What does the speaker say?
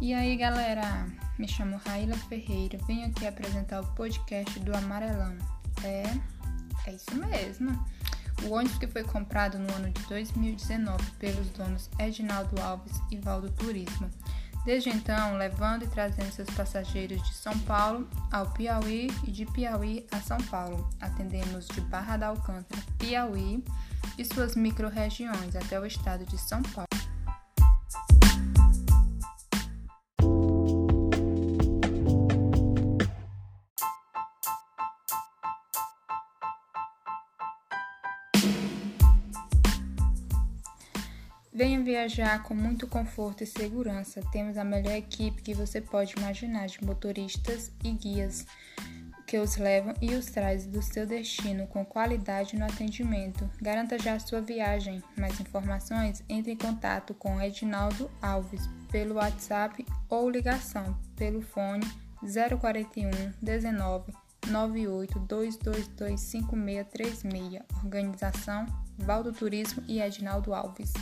E aí, galera? Me chamo Raíla Ferreira. Venho aqui apresentar o podcast do Amarelão. É, é isso mesmo. O ônibus que foi comprado no ano de 2019 pelos donos Edinaldo Alves e Valdo Turismo. Desde então, levando e trazendo seus passageiros de São Paulo ao Piauí e de Piauí a São Paulo. Atendemos de Barra da Alcântara, Piauí e suas microrregiões até o estado de São Paulo. Venha viajar com muito conforto e segurança. Temos a melhor equipe que você pode imaginar de motoristas e guias que os levam e os trazem do seu destino com qualidade no atendimento. Garanta já a sua viagem. Mais informações, entre em contato com Edinaldo Alves pelo WhatsApp ou ligação pelo fone 041 19 98 222 5636. Organização Valdo Turismo e Edinaldo Alves.